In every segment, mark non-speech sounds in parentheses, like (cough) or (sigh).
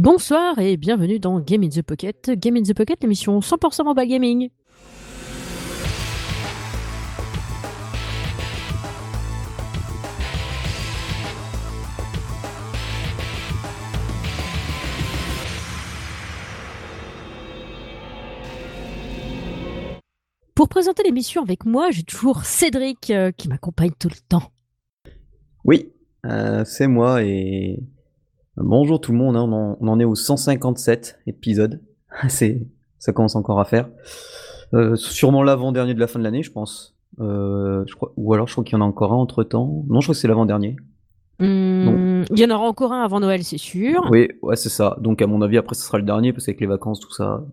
Bonsoir et bienvenue dans Game in the Pocket. Game in the Pocket, l'émission 100% mobile gaming. Pour présenter l'émission avec moi, j'ai toujours Cédric euh, qui m'accompagne tout le temps. Oui, euh, c'est moi et bonjour tout le monde. hein, on, en, on en est au 157 épisode. (laughs) c'est, ça commence encore à faire. Euh, sûrement l'avant-dernier de la fin de l'année, je pense. Euh, je crois, ou alors je crois qu'il y en a encore un entre temps. Non, je crois que c'est l'avant-dernier. Hmm, il y en aura encore un avant Noël, c'est sûr. Oui, ouais, c'est ça. Donc à mon avis, après, ce sera le dernier parce qu'avec les vacances, tout ça.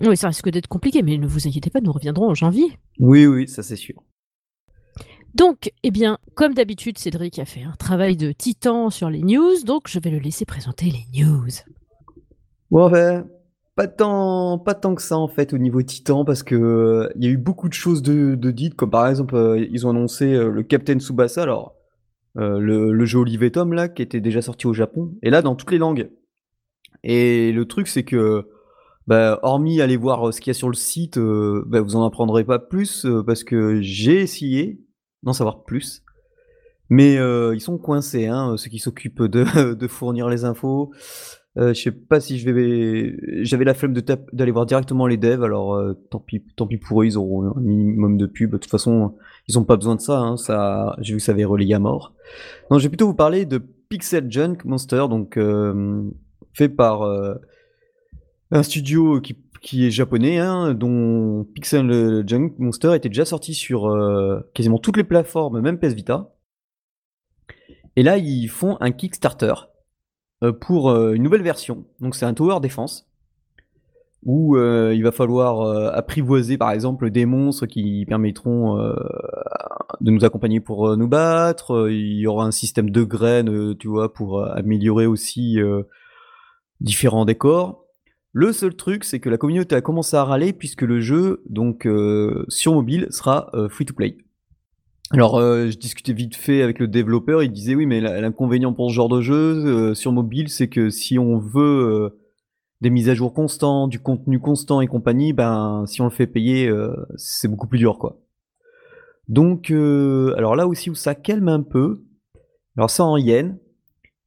Oui, ça risque d'être compliqué, mais ne vous inquiétez pas, nous reviendrons en janvier. Oui, oui, ça c'est sûr. Donc, eh bien, comme d'habitude, Cédric a fait un travail de titan sur les news, donc je vais le laisser présenter les news. Bon, pas tant, pas tant que ça en fait au niveau Titan parce que euh, il y a eu beaucoup de choses de, dites, comme par exemple, euh, ils ont annoncé euh, le Captain Tsubasa, alors le, le jeu Olivier Tom là, qui était déjà sorti au Japon, et là dans toutes les langues. Et le truc, c'est que, bah, hormis aller voir ce qu'il y a sur le site, bah, vous en apprendrez pas plus parce que j'ai essayé d'en savoir plus. Mais euh, ils sont coincés, hein, ceux qui s'occupent (laughs) de, fournir les infos. Euh, je sais pas si je vais. J'avais la flemme d'aller voir directement les devs, alors euh, tant pis, tant pis pour eux, ils auront un minimum de pub. De toute façon, ils ont pas besoin de ça. Hein, ça, j'ai vu que ça avait relayé à mort. Non, je vais plutôt vous parler de Pixel Junk Monster, donc euh, fait par euh, un studio qui, qui est japonais, hein, dont Pixel Junk Monster était déjà sorti sur euh, quasiment toutes les plateformes, même PS Vita. Et là, ils font un Kickstarter euh, pour euh, une nouvelle version. Donc c'est un Tower Defense où euh, il va falloir euh, apprivoiser par exemple des monstres qui permettront euh, de nous accompagner pour euh, nous battre. Euh, Il y aura un système de graines, euh, tu vois, pour euh, améliorer aussi euh, différents décors. Le seul truc, c'est que la communauté a commencé à râler puisque le jeu, donc euh, sur mobile, sera free to play. Alors, euh, je discutais vite fait avec le développeur, il disait oui, mais l'inconvénient pour ce genre de jeu euh, sur mobile, c'est que si on veut euh, des mises à jour constantes, du contenu constant et compagnie, ben si on le fait payer, euh, c'est beaucoup plus dur, quoi. Donc, euh, alors là aussi où ça calme un peu, alors ça en yens.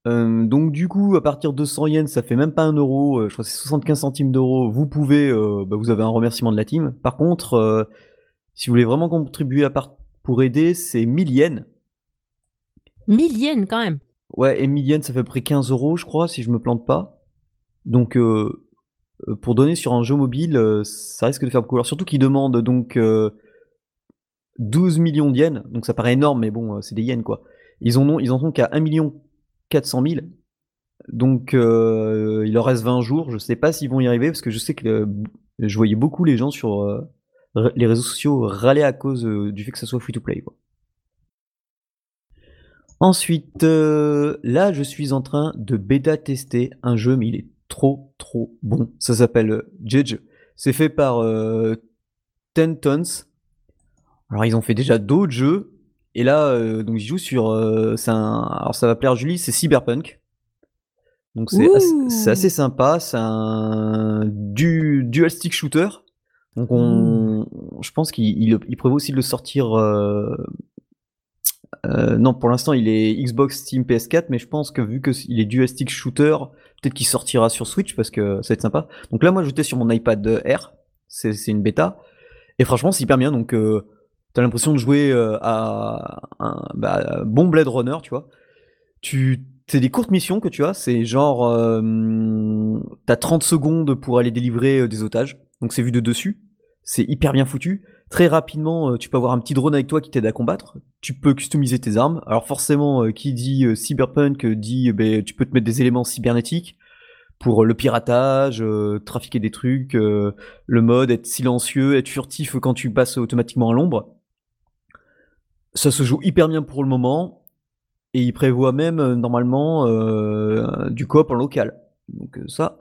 Euh, donc du coup, à partir de 100 yens, ça fait même pas un euro, euh, je crois que c'est 75 centimes d'euros. Vous pouvez, euh, bah, vous avez un remerciement de la team. Par contre, euh, si vous voulez vraiment contribuer à part pour aider, c'est 1000 yens. 1000 yens quand même. Ouais, et 1000 yens, ça fait à peu près 15 euros, je crois, si je me plante pas. Donc, euh, pour donner sur un jeu mobile, ça risque de faire beaucoup. Alors, surtout qu'ils demandent donc euh, 12 millions de yens, donc ça paraît énorme, mais bon, c'est des yens quoi. Ils en ont, ils en sont qu'à 1 million 400 000. Donc, euh, il leur reste 20 jours. Je sais pas s'ils vont y arriver parce que je sais que je voyais beaucoup les gens sur euh, les réseaux sociaux râler à cause euh, du fait que ça soit free to play. Ensuite, là, je suis en train de bêta tester un jeu, mais il est trop trop bon. Ça s'appelle Judge. C'est fait par Ten Tons. Alors, ils ont fait déjà d'autres jeux. Et là, euh, donc, ils jouent sur. euh, c'est un, alors, ça va plaire à Julie, c'est Cyberpunk. Donc, c'est assez, assez sympa. C'est un du, dual stick shooter. Donc, on, je pense qu'il il, il prévoit aussi de le sortir. euh, euh, non, pour l'instant, il est Xbox, Steam, PS4, mais je pense que vu qu'il est dual stick shooter, peut-être qu'il sortira sur Switch parce que ça va être sympa. Donc là, moi, j'étais sur mon iPad Air. C'est c'est une bêta. Et franchement, c'est hyper bien. Donc, euh, t'as l'impression de jouer euh, à un bah, bon Blade Runner, tu vois. Tu, c'est des courtes missions que tu as. C'est genre, euh, t'as 30 secondes pour aller délivrer euh, des otages. Donc, c'est vu de dessus. C'est hyper bien foutu. Très rapidement, tu peux avoir un petit drone avec toi qui t'aide à combattre. Tu peux customiser tes armes. Alors forcément, qui dit cyberpunk dit, ben, tu peux te mettre des éléments cybernétiques pour le piratage, trafiquer des trucs, le mode être silencieux, être furtif quand tu passes automatiquement à l'ombre. Ça se joue hyper bien pour le moment et il prévoit même euh, normalement euh, du coop en local. Donc euh, ça,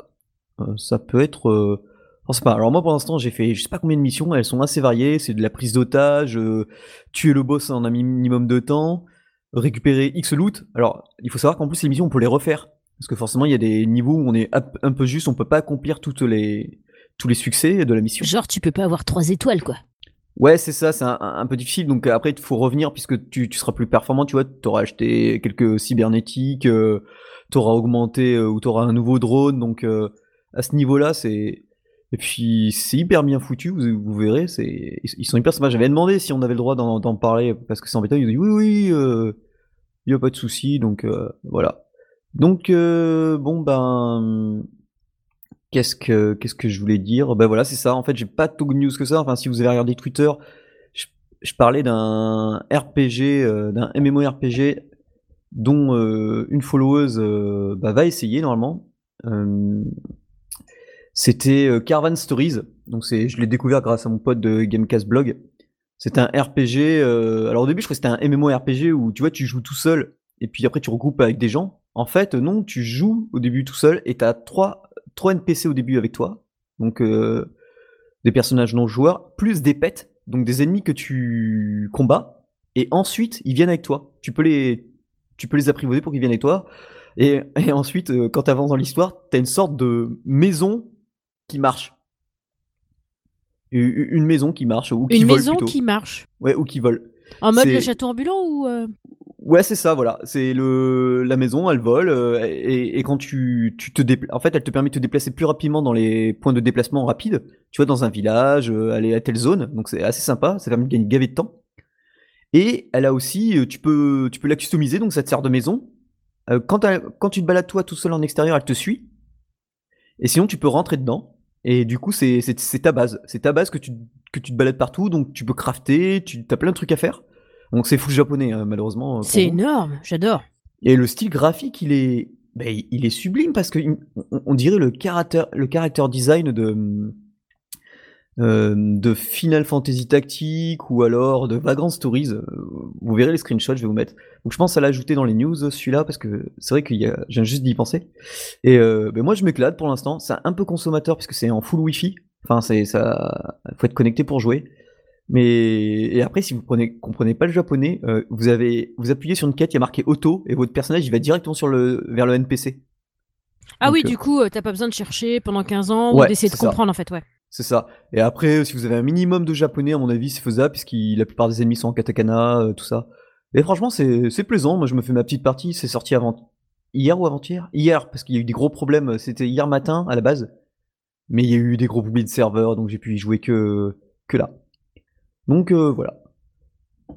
euh, ça peut être euh, pas. Alors moi pour l'instant j'ai fait je sais pas combien de missions, elles sont assez variées, c'est de la prise d'otage, euh, tuer le boss en un minimum de temps, récupérer X loot. Alors il faut savoir qu'en plus les missions on peut les refaire. Parce que forcément, il y a des niveaux où on est un peu juste, on peut pas accomplir toutes les, tous les succès de la mission. Genre, tu peux pas avoir trois étoiles, quoi. Ouais, c'est ça, c'est un, peu difficile. Donc après, il faut revenir puisque tu, seras plus performant. Tu vois, tu auras acheté quelques cybernétiques, euh, tu auras augmenté euh, ou tu auras un nouveau drone. Donc euh, à ce niveau-là, c'est. Et puis c'est hyper bien foutu, vous, verrez, c'est ils sont hyper sympas. J'avais demandé si on avait le droit d'en parler parce que c'est embêtant. Ils ont dit oui, oui, il n'y a pas de souci. Donc voilà. Donc bon ben Qu'est-ce que, qu'est-ce que je voulais dire? Ben voilà, c'est ça. En fait, j'ai pas tout de news que ça. Enfin, si vous avez regardé Twitter, je, parlais d'un RPG, euh, d'un MMORPG dont euh, une followeuse euh, bah, va essayer normalement. C'était Caravan Stories. Donc c'est, je l'ai découvert grâce à mon pote de Gamecast Blog. C'est un RPG. alors au début, je crois que c'était un MMORPG où tu vois, tu joues tout seul et puis après tu regroupes avec des gens. En fait, non, tu joues au début tout seul et tu as trois trois NPC au début avec toi, donc euh, des personnages non joueurs, plus des pets, donc des ennemis que tu combats, et ensuite ils viennent avec toi. Tu peux les, tu peux les apprivoiser pour qu'ils viennent avec toi. Et, ensuite, euh, quand tu avances dans l'histoire, tu as une sorte de maison qui marche. Une maison qui marche ou qui une vole. Une maison qui marche. Ouais, ou qui vole. En mode le château ambulant ou euh Ouais, c'est ça, voilà. C'est le la maison, elle vole euh, et, quand tu, tu te déplaces, en fait, elle te permet de te déplacer plus rapidement dans les points de déplacement rapides. Tu vois, dans un village, euh, aller à telle zone, donc c'est assez sympa. Ça permet de gagner de temps. Et elle a aussi, euh, tu peux, tu peux la customiser, donc ça te sert de maison. quand, quand tu te balades toi tout seul en extérieur, elle te suit. Et sinon, tu peux rentrer dedans. Et du coup, c'est ta base. C'est ta base que tu, que tu te balades partout, donc tu peux crafter, tu as plein de trucs à faire. Donc c'est fou japonais, hein, malheureusement. C'est énorme, j'adore. Et le style graphique, il est, ben, il est sublime parce que on, dirait le caractère, le caractère design de euh, de Final Fantasy Tactique ou alors de Vagrant Stories. Euh, vous verrez les screenshots, je vais vous mettre. Donc je pense à l'ajouter dans les news celui-là parce que c'est vrai y a, j'ai juste d'y penser. Et euh, ben moi je m'éclate pour l'instant. C'est un peu consommateur puisque c'est en full Wi-Fi. Enfin c'est ça, faut être connecté pour jouer. Mais et après, si vous prenez, comprenez pas le japonais, euh, vous avez vous appuyez sur une quête, il y a marqué auto et votre personnage il va directement sur le vers le NPC. Ah oui, du euh, coup, euh, t'as pas besoin de chercher pendant 15 ans ou d'essayer de comprendre en fait, ouais. C'est ça. Et après, si vous avez un minimum de japonais, à mon avis, c'est faisable puisque la plupart des ennemis sont en katakana, tout ça. Et franchement, c'est plaisant. Moi, je me fais ma petite partie. C'est sorti avant hier ou avant-hier? Hier, parce qu'il y a eu des gros problèmes. C'était hier matin à la base, mais il y a eu des gros problèmes de serveur, donc j'ai pu y jouer que que là. Donc euh, voilà.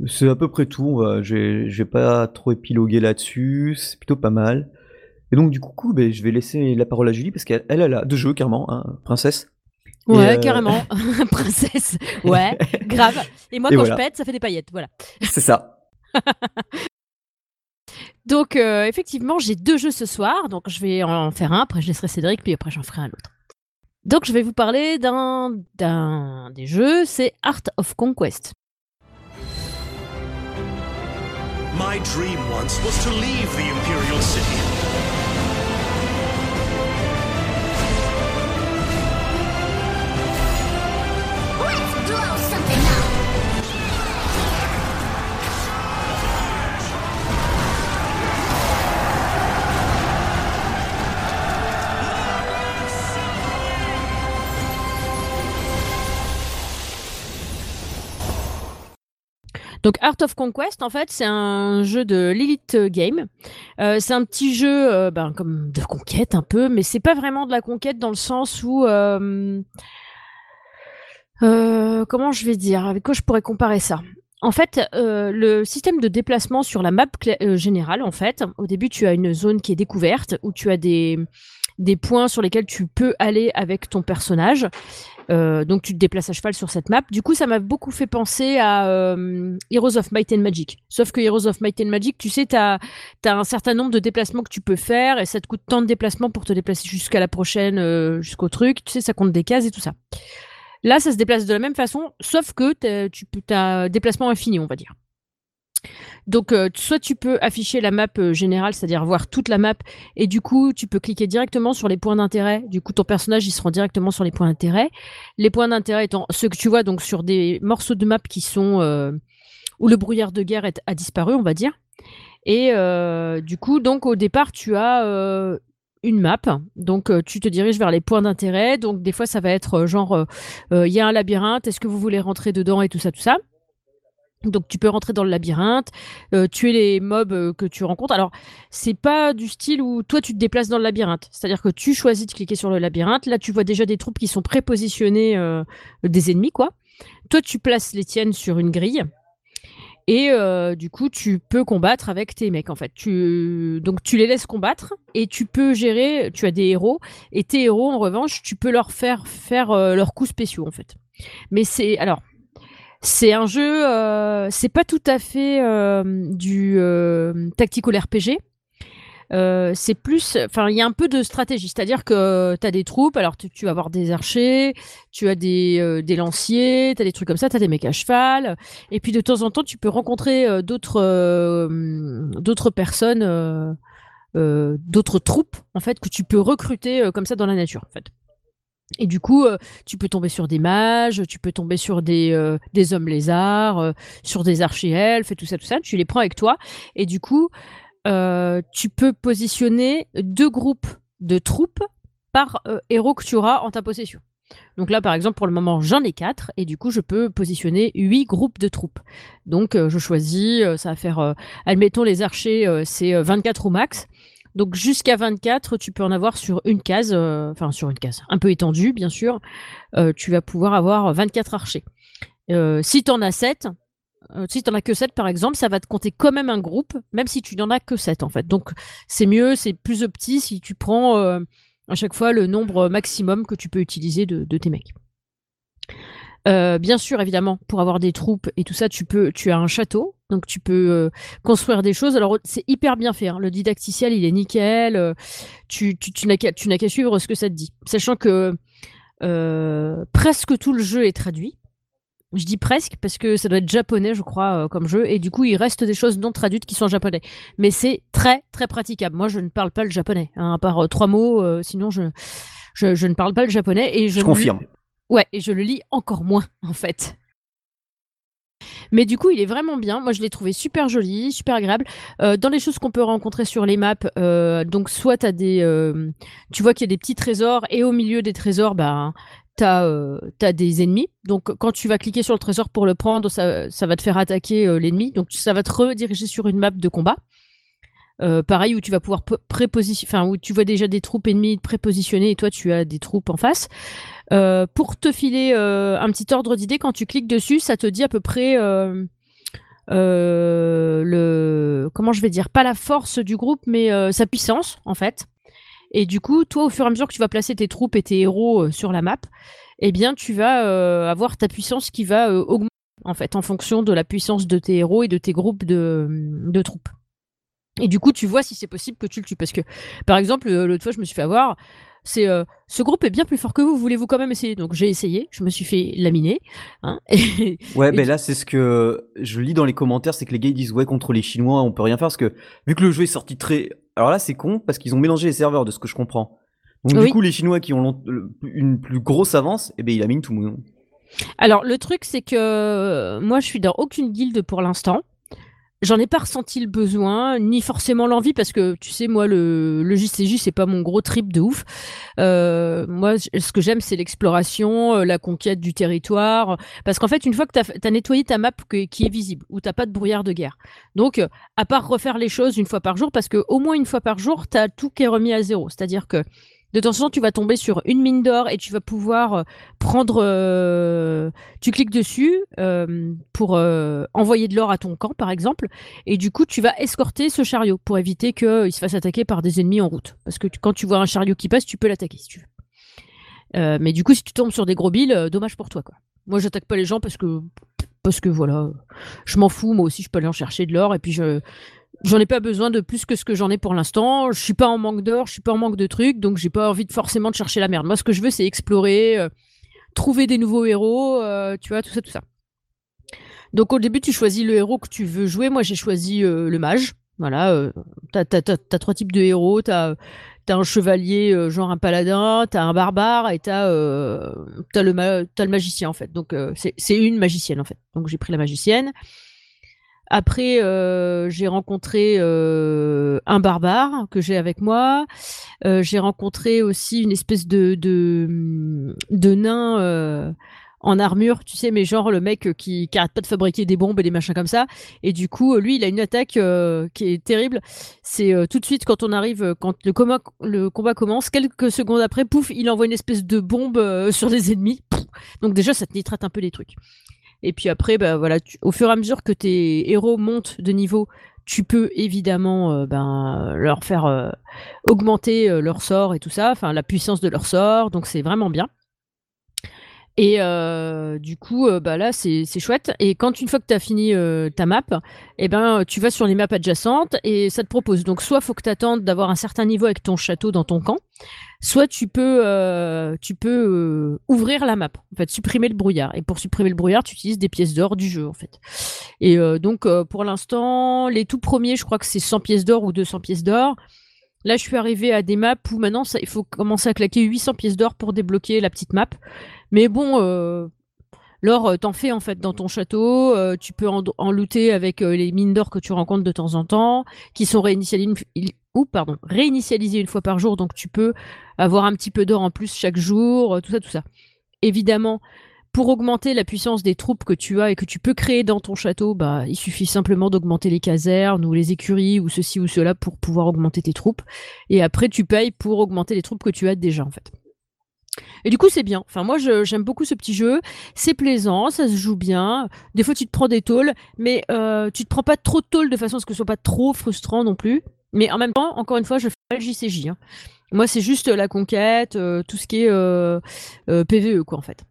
C'est à peu près tout. Je J'ai pas trop épilogué là-dessus. C'est plutôt pas mal. Et donc du coup, ben, je vais laisser la parole à Julie parce qu'elle elle, a de jeux carrément, hein, princesse. Ouais, euh, carrément. (laughs) (laughs) princesse. Ouais, grave. Et moi, quand je pète, ça fait des paillettes. Voilà. (laughs) C'est ça. donc, euh, effectivement, j'ai deux jeux ce soir. Donc, je vais en faire un. Après, je laisserai Cédric. Puis après, j'en ferai un autre. Donc je vais vous parler d'un des jeux, c'est Art of Conquest. My dream once was to leave the Imperial City. Donc Art of Conquest, en fait, c'est un jeu de Lilith Game. Euh, c'est un petit jeu, euh, ben, comme de conquête un peu, mais c'est pas vraiment de la conquête dans le sens où, euh, comment je vais dire, avec quoi je pourrais comparer ça? En fait, le système de déplacement sur la map générale, en fait, au début, tu as une zone qui est découverte où tu as des, des points sur lesquels tu peux aller avec ton personnage. Euh, donc tu te déplaces à cheval sur cette map. Du coup, ça m'a beaucoup fait penser à euh, Heroes of Might and Magic. Sauf que Heroes of Might and Magic, tu sais, tu as, un certain nombre de déplacements que tu peux faire et ça te coûte tant de déplacements pour te déplacer jusqu'à la prochaine, euh, jusqu'au truc. Tu sais, ça compte des cases et tout ça. Là, ça se déplace de la même façon, sauf que tu as déplacement infini, on va dire. Donc, euh, soit tu peux afficher la map euh, générale, c'est-à-dire voir toute la map, et du coup, tu peux cliquer directement sur les points d'intérêt. Du coup, ton personnage, il se rend directement sur les points d'intérêt. Les points d'intérêt étant ceux que tu vois donc sur des morceaux de map qui sont euh, où le brouillard de guerre a disparu, on va dire. Et du coup, donc au départ, tu as une map. Donc, tu te diriges vers les points d'intérêt. Donc, des fois, ça va être genre, il y a un labyrinthe, est-ce que vous voulez rentrer dedans? et tout ça, tout ça. Donc tu peux rentrer dans le labyrinthe, euh, tuer les mobs euh, que tu rencontres. Alors c'est pas du style où toi tu te déplaces dans le labyrinthe. C'est-à-dire que tu choisis de cliquer sur le labyrinthe. Là tu vois déjà des troupes qui sont prépositionnées euh, des ennemis quoi. Toi tu places les tiennes sur une grille et du coup tu peux combattre avec tes mecs en fait. Donc tu les laisses combattre et tu peux gérer. Tu as des héros et tes héros en revanche tu peux leur faire faire leurs coups spéciaux en fait. Mais c'est alors c'est un jeu, euh, c'est pas tout à fait euh, du euh, tactical RPG. c'est plus, enfin, il y a un peu de stratégie, c'est-à-dire que tu as des troupes, alors tu, vas avoir des archers, tu as des, lanciers, tu as des trucs comme ça, tu as des mecs à cheval, et puis de temps en temps, tu peux rencontrer d'autres d'autres personnes, d'autres troupes, en fait, que tu peux recruter comme ça dans la nature, en fait. Et du coup, euh, tu peux tomber sur des mages, tu peux tomber sur des, euh, hommes lézards, euh, sur des archi-elfes et tout ça, tout ça. Tu les prends avec toi. Et du coup, tu peux positionner deux groupes de troupes par héros que tu auras en ta possession. Donc là, par exemple, pour le moment, j'en ai quatre, et du coup, je peux positionner huit groupes de troupes. Donc, je choisis, ça va faire, admettons, les archers, c'est 24 au max. Donc jusqu'à 24, tu peux en avoir sur une case, euh, enfin sur une case, un peu étendue bien sûr. Euh, tu vas pouvoir avoir 24 archers. Euh, si tu en as 7, si tu n'en as que 7 par exemple, ça va te compter quand même un groupe, même si tu n'en as que 7 en fait. Donc c'est mieux, c'est plus opti si tu prends à chaque fois le nombre maximum que tu peux utiliser de, de tes mecs. Euh, bien sûr, évidemment, pour avoir des troupes et tout ça, tu peux, tu as un château, donc tu peux euh, construire des choses. Alors c'est hyper bien fait. Hein. Le didacticiel, il est nickel. Euh, tu, tu, tu n'as qu'à suivre ce que ça te dit, sachant que presque tout le jeu est traduit. Je dis presque parce que ça doit être japonais, je crois, comme jeu, et du coup il reste des choses non traduites qui sont japonais. Mais c'est très très praticable. Moi, je ne parle pas le japonais, hein, à part trois mots. sinon, je, je, ne parle pas le japonais et je, je confirme. Ouais, et je le lis encore moins, en fait. Mais du coup, il est vraiment bien. Moi, je l'ai trouvé super joli, super agréable. Euh, dans les choses qu'on peut rencontrer sur les maps, euh, donc soit des, euh, tu vois qu'il y a des petits trésors et au milieu des trésors, bah, t'as as des ennemis. Donc, quand tu vas cliquer sur le trésor pour le prendre, ça va te faire attaquer l'ennemi. Donc, ça va te rediriger sur une map de combat. Pareil où tu vas pouvoir prépositionner, enfin où tu vois déjà des troupes ennemies prépositionnées et toi tu as des troupes en face. Euh, pour te filer euh, un petit ordre d'idée, quand tu cliques dessus, ça te dit à peu près euh, le comment je vais dire, pas la force du groupe, mais sa puissance en fait. Et du coup, toi, au fur et à mesure que tu vas placer tes troupes et tes héros sur la map, eh bien, tu vas avoir ta puissance qui va augmenter en fait en fonction de la puissance de tes héros et de tes groupes de troupes. Et du coup, tu vois si c'est possible que tu le tues. Parce que, par exemple, l'autre fois, je me suis fait avoir c'est euh, ce groupe est bien plus fort que vous, voulez-vous quand même essayer? Donc j'ai essayé, je me suis fait laminer. Hein, (laughs) ouais, mais là c'est ce que je lis dans les commentaires, c'est que les gars ils disent ouais contre les Chinois on peut rien faire parce que vu que le jeu est sorti très, alors là c'est con parce qu'ils ont mélangé les serveurs de ce que je comprends. Donc du coup les Chinois qui ont une plus grosse avance, eh ben ils laminent tout le monde. Alors le truc c'est que euh, moi je suis dans aucune guilde pour l'instant j'en ai pas ressenti le besoin, ni forcément l'envie, parce que tu sais, moi, le, le JCJ, c'est pas mon gros trip de ouf. Euh, moi, ce que j'aime, c'est l'exploration, euh, la conquête du territoire. Parce qu'en fait, une fois que tu as, nettoyé ta map qui est visible, où t'as pas de brouillard de guerre. Donc, euh, à part refaire les choses une fois par jour, parce que au moins une fois par jour, tu as tout qui est remis à zéro. C'est-à-dire que de temps en temps, tu vas tomber sur une mine d'or et tu vas pouvoir euh, prendre. Euh, tu cliques dessus euh, pour envoyer de l'or à ton camp, par exemple, et du coup, tu vas escorter ce chariot pour éviter qu'il se fasse attaquer par des ennemis en route. Parce que quand tu vois un chariot qui passe, tu peux l'attaquer si tu veux. mais du coup, si tu tombes sur des gros billes, dommage pour toi, quoi. Moi, j'attaque pas les gens parce que parce que voilà, je m'en fous. Moi aussi, je peux aller en chercher de l'or et puis je J'en ai pas besoin de plus que ce que j'en ai pour l'instant. Je suis pas en manque d'or, je suis pas en manque de trucs, donc j'ai pas envie forcément de chercher la merde. Moi, ce que je veux, c'est explorer, euh, trouver des nouveaux héros, euh, tu vois, tout ça, tout ça. Donc au début, tu choisis le héros que tu veux jouer. Moi, j'ai choisi euh, le mage. Voilà, t'as, as, trois types de héros. T'as as un chevalier, genre un paladin, t'as un barbare et t'as as le, as le magicien en fait. Donc c'est une magicienne en fait. Donc j'ai pris la magicienne. Après, euh, j'ai rencontré euh, un barbare que j'ai avec moi. Euh, j'ai rencontré aussi une espèce de de, de nain en armure, tu sais, mais genre le mec qui, qui arrête pas de fabriquer des bombes et des machins comme ça. Et du coup, lui, il a une attaque qui est terrible. C'est tout de suite quand on arrive, quand le combat, le combat commence, quelques secondes après, pouf, il envoie une espèce de bombe sur les ennemis. Donc déjà, ça te nitrate un peu les trucs. Et puis après, bah, voilà, au fur et à mesure que tes héros montent de niveau, tu peux évidemment euh, ben, leur faire euh, augmenter euh, leur sort et tout ça, enfin la puissance de leur sort, donc c'est vraiment bien. Et euh, du coup, euh, bah là, c'est chouette. Et quand une fois que tu as fini euh, ta map, eh ben, tu vas sur les maps adjacentes et ça te propose. Donc, soit faut que tu attendes d'avoir un certain niveau avec ton château dans ton camp, soit tu peux, tu peux ouvrir la map, en fait, supprimer le brouillard. Et pour supprimer le brouillard, tu utilises des pièces d'or du jeu, en fait. Et donc, pour l'instant, les tout premiers, je crois que c'est 100 pièces d'or ou 200 pièces d'or. Là, je suis arrivé à des maps où maintenant, il faut commencer à claquer 800 pièces d'or pour débloquer la petite map. Mais bon, euh, l'or, euh, t'en fais en fait dans ton château. Euh, tu peux en, looter avec les mines d'or que tu rencontres de temps en temps, qui sont réinitialisées une fois par jour. Donc tu peux avoir un petit peu d'or en plus chaque jour, tout ça, tout ça. Évidemment, pour augmenter la puissance des troupes que tu as et que tu peux créer dans ton château, bah, il suffit simplement d'augmenter les casernes ou les écuries ou ceci ou cela pour pouvoir augmenter tes troupes. Et après, tu payes pour augmenter les troupes que tu as déjà, en fait. Et du coup, c'est bien. Enfin, moi, j'aime beaucoup ce petit jeu. C'est plaisant, ça se joue bien. Des fois, tu te prends des tôles, mais euh, tu te prends pas trop de tôles de façon à ce que ce soit pas trop frustrant non plus. Mais en même temps, encore une fois, je fais pas le JCJ. Hein. Moi, c'est juste la conquête, euh, tout ce qui est euh, PVE, quoi, en fait.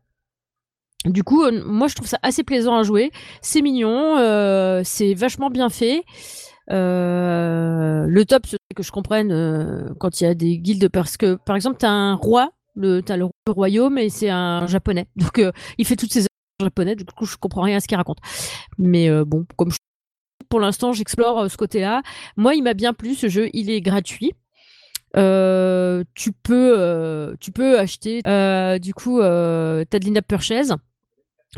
Du coup, moi, je trouve ça assez plaisant à jouer. C'est mignon, c'est vachement bien fait. le top, c'est que je comprenne quand il y a des guildes, parce que, par exemple, tu as un roi le, t'as le royaume et c'est un japonais. (laughs) Donc euh, il fait toutes ces en japonais. Du coup, je comprends rien à ce qu'il raconte. Mais euh, bon, comme pour l'instant, j'explore euh, ce côté-là. Moi, il m'a bien plu ce jeu. Il est gratuit. tu peux, tu peux acheter. du coup, t'as de l'in-app purchase.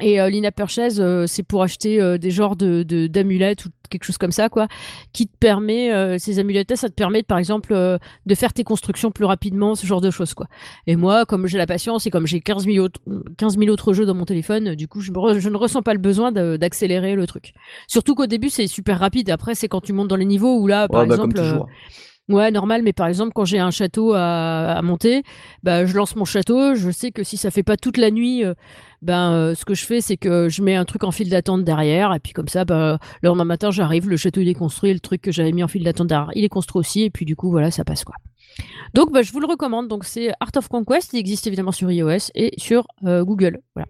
Et euh, l'in purchase, euh, c'est pour acheter euh, des genres de d'amulettes ou quelque chose comme ça, quoi, qui te permet, euh, ces amulettes ça te permet, par exemple, de faire tes constructions plus rapidement, ce genre de choses, quoi. Et moi, comme j'ai la patience et comme j'ai 15 000, autres, 15 000 autres jeux dans mon téléphone, du coup, je, je ne ressens pas le besoin d'accélérer le truc. Surtout qu'au début, c'est super rapide. Après, c'est quand tu montes dans les niveaux où là, par bah, exemple... Ouais, normal, mais par exemple, quand j'ai un château à, monter, bah, je lance mon château, je sais que si ça fait pas toute la nuit, euh, ben, euh, ce que je fais, c'est que je mets un truc en file d'attente derrière, et puis comme ça, bah, le lendemain matin, j'arrive, le château il est construit, le truc que j'avais mis en file d'attente derrière, il est construit aussi, et puis du coup, voilà, ça passe quoi. Donc, bah, je vous le recommande. Donc, c'est Art of Conquest, il existe évidemment sur iOS et sur euh, Google. Voilà.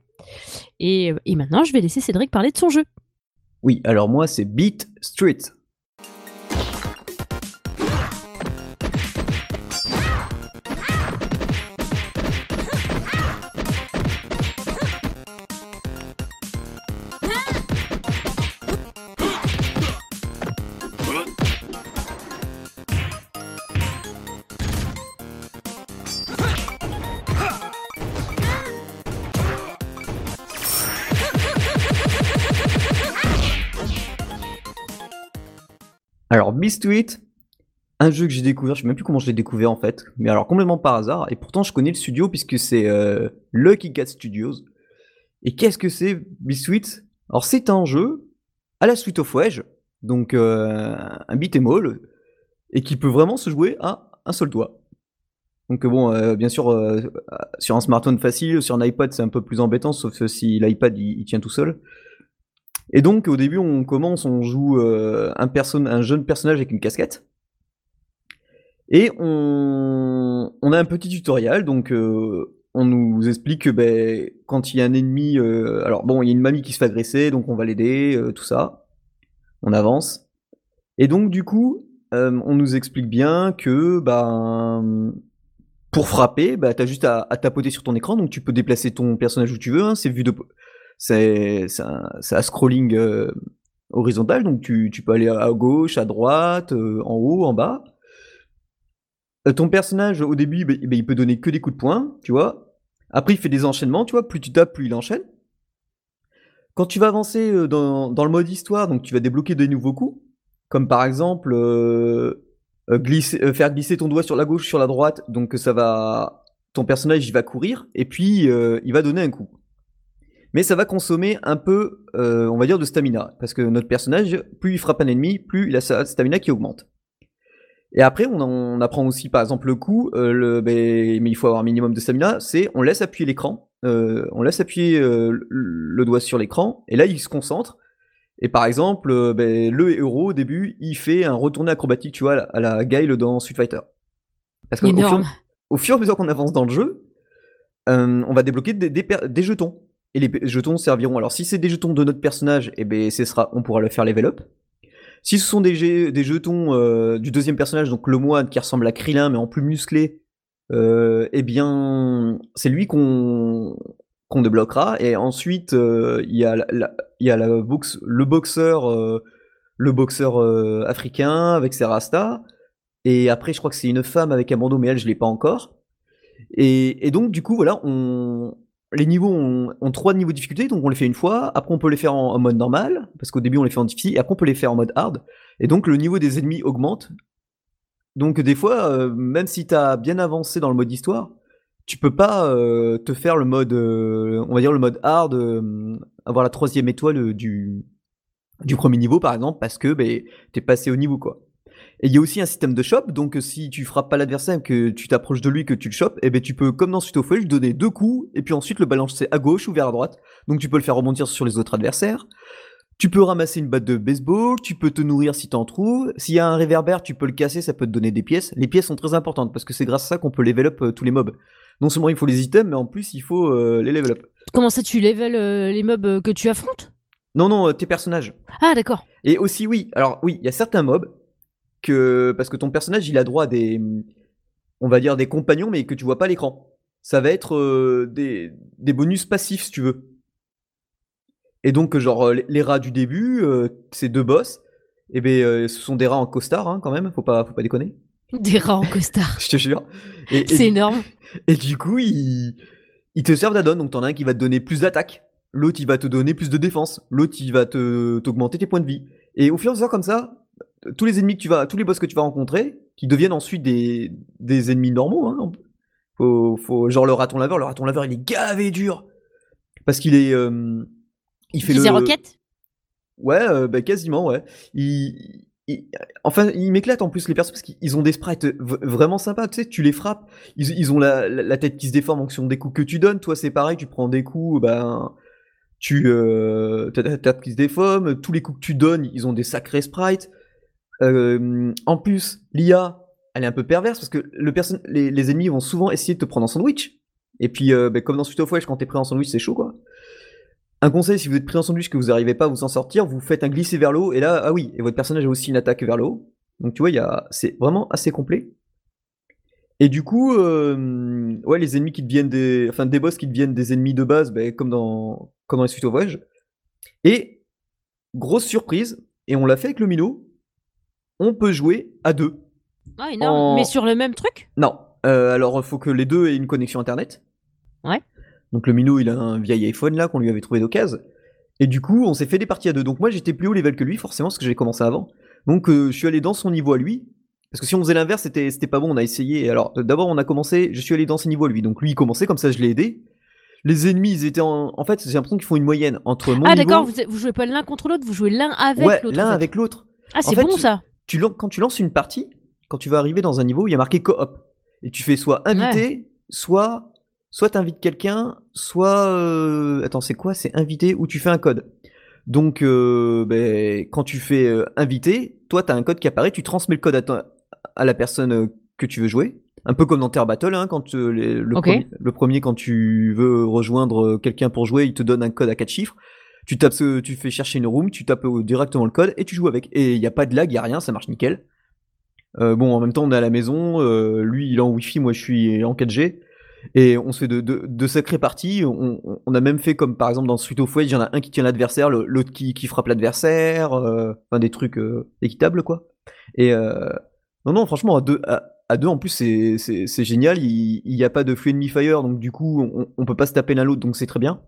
Et, et maintenant, je vais laisser Cédric parler de son jeu. Oui, alors moi, c'est Beat Street. Alors, Beast un jeu que j'ai découvert, je sais même plus comment je l'ai découvert en fait, mais alors complètement par hasard, et pourtant je connais le studio puisque c'est euh, Lucky Cat Studios. Et qu'est-ce que c'est Beast Alors c'est un jeu à la suite of Wedge, donc euh, un beat'em all, et qui peut vraiment se jouer à un seul doigt. Donc bon, euh, bien sûr, sur un smartphone facile, sur un iPad c'est un peu plus embêtant, sauf si l'iPad il, tient tout seul. Et donc au début on commence, on joue euh, un, un jeune personnage avec une casquette. Et on, a un petit tutoriel, donc euh, on nous explique que ben, quand il y a un ennemi, euh, alors bon, il y a une mamie qui se fait agresser, donc on va l'aider, tout ça. On avance. Et donc du coup, on nous explique bien que ben, pour frapper, bah, tu as juste à, tapoter sur ton écran, donc tu peux déplacer ton personnage où tu veux, hein, c'est vu de c'est un, scrolling euh, horizontal, donc tu, peux aller à gauche, à droite, euh, en haut, en bas. Euh, ton personnage, au début, bah, bah, il peut donner que des coups de poing, tu vois. Après, il fait des enchaînements, tu vois. Plus tu tapes, plus il enchaîne. quand tu vas avancer dans, le mode histoire, donc tu vas débloquer de nouveaux coups, comme par exemple faire glisser ton doigt sur la gauche, sur la droite, donc ça va, ton personnage il va courir et puis il va donner un coup. Mais ça va consommer un peu, on va dire, de stamina, parce que notre personnage, plus il frappe un ennemi, plus il a sa stamina qui augmente. Et après, on, apprend aussi, par exemple, le coup, le, ben, mais il faut avoir un minimum de stamina, c'est on laisse appuyer l'écran, euh, on laisse appuyer euh, le doigt sur l'écran, et là il se concentre. Et par exemple, euh, ben, le héros au début, il fait un retourné acrobatique, tu vois, à la, Guile dans Street Fighter. Parce qu'au fur, au fur et à mesure qu'on avance dans le jeu, on va débloquer des, jetons. Et les jetons serviront. Alors, si c'est des jetons de notre personnage, eh ben, ce sera, on pourra le faire level up. Si ce sont des, jetons du deuxième personnage, donc le moine qui ressemble à Krillin mais en plus musclé, euh, eh bien, c'est lui qu'on débloquera. Et ensuite, euh, il y a, y a boxe, le boxeur, euh, le boxeur africain avec ses rastas. Et après, je crois que c'est une femme avec un bandeau, mais elle, je l'ai pas encore. Et, et, donc, du coup, voilà, on, les niveaux ont, trois niveaux de difficulté, donc on les fait une fois. Après, on peut les faire en, mode normal, parce qu'au début, on les fait en difficile. Après, on peut les faire en mode hard. Et donc, le niveau des ennemis augmente donc des fois, euh, même si t'as bien avancé dans le mode histoire, tu peux pas euh, te faire le mode, euh, on va dire le mode hard, avoir la troisième étoile du, du premier niveau par exemple, parce que ben, t'es passé au niveau quoi. Et il y a aussi un système de shop, donc si tu frappes pas l'adversaire, que tu t'approches de lui, que tu le chopes, et eh ben tu peux, comme dans Suite au lui donner deux coups, et puis ensuite le balancer à gauche ou vers la droite. Donc tu peux le faire rebondir sur les autres adversaires. Tu peux ramasser une batte de baseball, tu peux te nourrir si t'en trouves. S'il y a un réverbère, tu peux le casser, ça peut te donner des pièces. Les pièces sont très importantes parce que c'est grâce à ça qu'on peut level up euh, tous les mobs. Non seulement il faut les items, mais en plus il faut euh, les level up. Comment ça tu level euh, les mobs que tu affrontes? Non, non, tes personnages. Ah d'accord. Et aussi oui, alors oui, il y a certains mobs que parce que ton personnage il a droit à des, on va dire des compagnons, mais que tu vois pas à l'écran. Ça va être des, des bonus passifs si tu veux. Et donc, genre, euh, les rats du début, euh, ces deux boss, eh ben, euh, ce sont des rats en costard, hein, quand même, faut pas, faut pas déconner. (laughs) Des rats en costard. (laughs) Je te jure. C'est énorme. (laughs) Et du coup, ils, te servent d'addon. Donc, t'en as un qui va te donner plus d'attaque. L'autre, il va te donner plus de défense. L'autre, il va te, t'augmenter tes points de vie. Et au fur et à mesure, comme ça, tous les ennemis que tu vas, tous les boss que tu vas rencontrer, qui deviennent ensuite des, des ennemis normaux, hein, faut, faut, genre le raton laveur, le raton laveur, il est gavé dur. Parce qu'il est, il fait le. roquettes Ouais, euh, bah, quasiment, ouais. Il, Enfin, il m'éclate en plus les personnes parce qu'ils ont des sprites vraiment sympas. Tu sais, tu les frappes, ils, ont la, tête qui se déforme en fonction des coups que tu donnes. Toi, c'est pareil, tu prends des coups, ben, tu euh, ta tête qui se déforme. Tous les coups que tu donnes, ils ont des sacrés sprites. Euh, en plus, l'IA, elle est un peu perverse parce que le les, ennemis vont souvent essayer de te prendre en sandwich. Et puis, euh, ben, comme dans Suite of quand t'es pris en sandwich, c'est chaud, quoi. Un conseil, si vous êtes pris en sandwich que vous n'arrivez pas à vous en sortir, vous faites un glisser vers le haut, et là, ah oui, et votre personnage a aussi une attaque vers le haut. Donc tu vois, a... c'est vraiment assez complet. Et du coup, euh, ouais, les ennemis qui deviennent des. Enfin, des boss qui deviennent des ennemis de base, ben, comme, dans... comme dans les voyage. Et, grosse surprise, et on l'a fait avec le Mino, on peut jouer à deux. Ah, énorme. Mais sur le même truc? Non. Euh, alors, il faut que les deux aient une connexion internet. Ouais. Donc le minot, il a un vieil iPhone là qu'on lui avait trouvé d'occasion. Et du coup, on s'est fait des parties à deux. Donc moi, j'étais plus haut level que lui, forcément, parce que j'ai commencé avant. Donc euh, je suis allé dans son niveau à lui. Parce que si on faisait l'inverse, c'était, c'était pas bon, on a essayé. Alors d'abord, on a commencé, je suis allé dans ses niveaux à lui. Donc lui, il commençait, comme ça, je l'ai aidé. Les ennemis, ils étaient en. En fait, j'ai l'impression qu'ils font une moyenne entre mon Ah d'accord, vous, vous, jouez pas l'un contre l'autre, vous jouez l'un avec ouais, l'autre. l'un avec l'autre. Ah, c'est bon ça. Tu, quand tu lances une partie, quand tu vas arriver dans un niveau, il y a marqué coop. Et tu fais soit invité, soit soit tu invites quelqu'un, soit euh, attends, c'est quoi? C'est invité ou tu fais un code. Donc euh, ben, quand tu fais euh, inviter, toi tu as un code qui apparaît, tu transmets le code à, à la personne que tu veux jouer. Un peu comme dans Terre Battle, hein, quand le, premier, le, premier, quand tu veux rejoindre quelqu'un pour jouer, il te donne un code à quatre chiffres. Tu tapes, tu fais chercher une room, tu tapes directement le code et tu joues avec. Et il n'y a pas de lag, il n'y a rien, ça marche nickel. bon, en même temps, on est à la maison. lui, il est en Wi-Fi, moi, je suis en 4G. Et on se fait de, sacrées parties. On, a même fait comme par exemple dans Suite au Fouet, il y en a un qui tient l'adversaire, l'autre qui, frappe l'adversaire, euh, enfin des trucs euh, équitables quoi. Et euh, non, non, franchement, à deux, à, deux en plus, c'est génial. Il n'y a pas de flux enemy fire, donc du coup, on, on peut pas se taper l'un l'autre, donc c'est très bien.